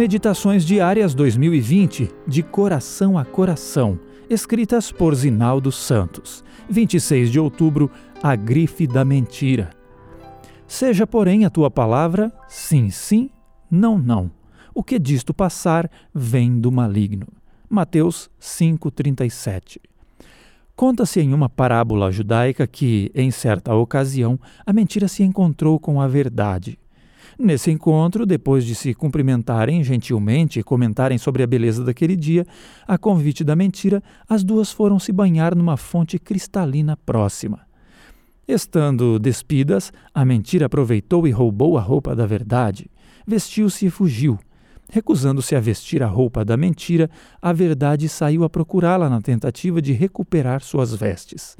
Meditações Diárias 2020, de coração a coração, escritas por Zinaldo Santos. 26 de outubro, a grife da mentira. Seja, porém, a tua palavra sim, sim, não, não. O que disto passar vem do maligno. Mateus 5:37. Conta-se em uma parábola judaica que, em certa ocasião, a mentira se encontrou com a verdade. Nesse encontro, depois de se cumprimentarem gentilmente e comentarem sobre a beleza daquele dia, a convite da mentira, as duas foram se banhar numa fonte cristalina próxima. Estando despidas, a mentira aproveitou e roubou a roupa da verdade, vestiu-se e fugiu. Recusando-se a vestir a roupa da mentira, a verdade saiu a procurá-la na tentativa de recuperar suas vestes.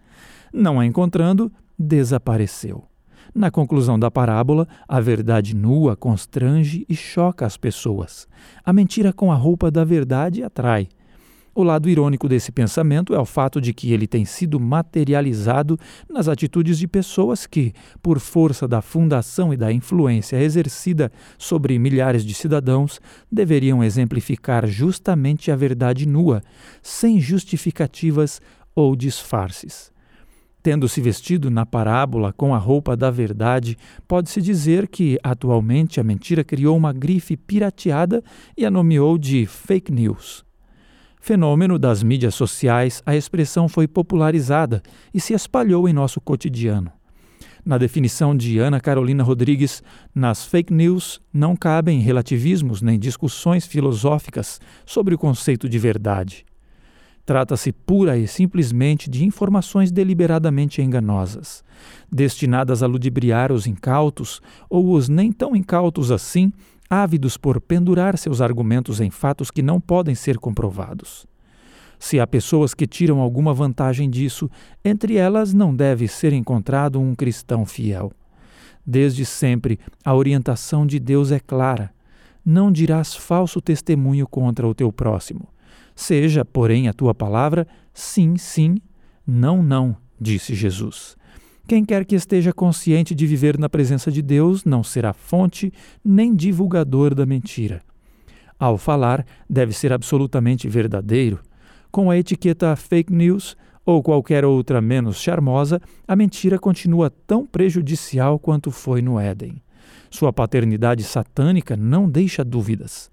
Não a encontrando, desapareceu. Na conclusão da parábola, a verdade nua constrange e choca as pessoas. A mentira com a roupa da verdade atrai. O lado irônico desse pensamento é o fato de que ele tem sido materializado nas atitudes de pessoas que, por força da fundação e da influência exercida sobre milhares de cidadãos, deveriam exemplificar justamente a verdade nua, sem justificativas ou disfarces. Tendo se vestido na parábola com a roupa da verdade, pode-se dizer que, atualmente, a mentira criou uma grife pirateada e a nomeou de fake news. Fenômeno das mídias sociais, a expressão foi popularizada e se espalhou em nosso cotidiano. Na definição de Ana Carolina Rodrigues, nas fake news não cabem relativismos nem discussões filosóficas sobre o conceito de verdade. Trata-se pura e simplesmente de informações deliberadamente enganosas, destinadas a ludibriar os incautos ou os nem tão incautos assim, ávidos por pendurar seus argumentos em fatos que não podem ser comprovados. Se há pessoas que tiram alguma vantagem disso, entre elas não deve ser encontrado um cristão fiel. Desde sempre, a orientação de Deus é clara: não dirás falso testemunho contra o teu próximo. Seja, porém, a tua palavra sim, sim, não, não, disse Jesus. Quem quer que esteja consciente de viver na presença de Deus não será fonte nem divulgador da mentira. Ao falar, deve ser absolutamente verdadeiro. Com a etiqueta fake news ou qualquer outra menos charmosa, a mentira continua tão prejudicial quanto foi no Éden. Sua paternidade satânica não deixa dúvidas.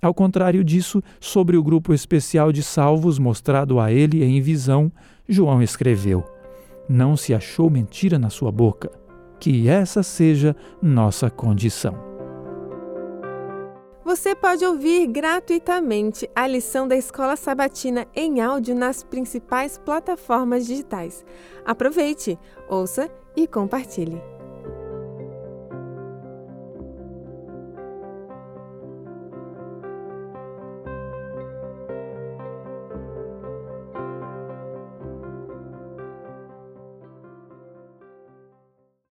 Ao contrário disso, sobre o grupo especial de salvos mostrado a ele em visão, João escreveu: Não se achou mentira na sua boca. Que essa seja nossa condição. Você pode ouvir gratuitamente a lição da Escola Sabatina em áudio nas principais plataformas digitais. Aproveite, ouça e compartilhe.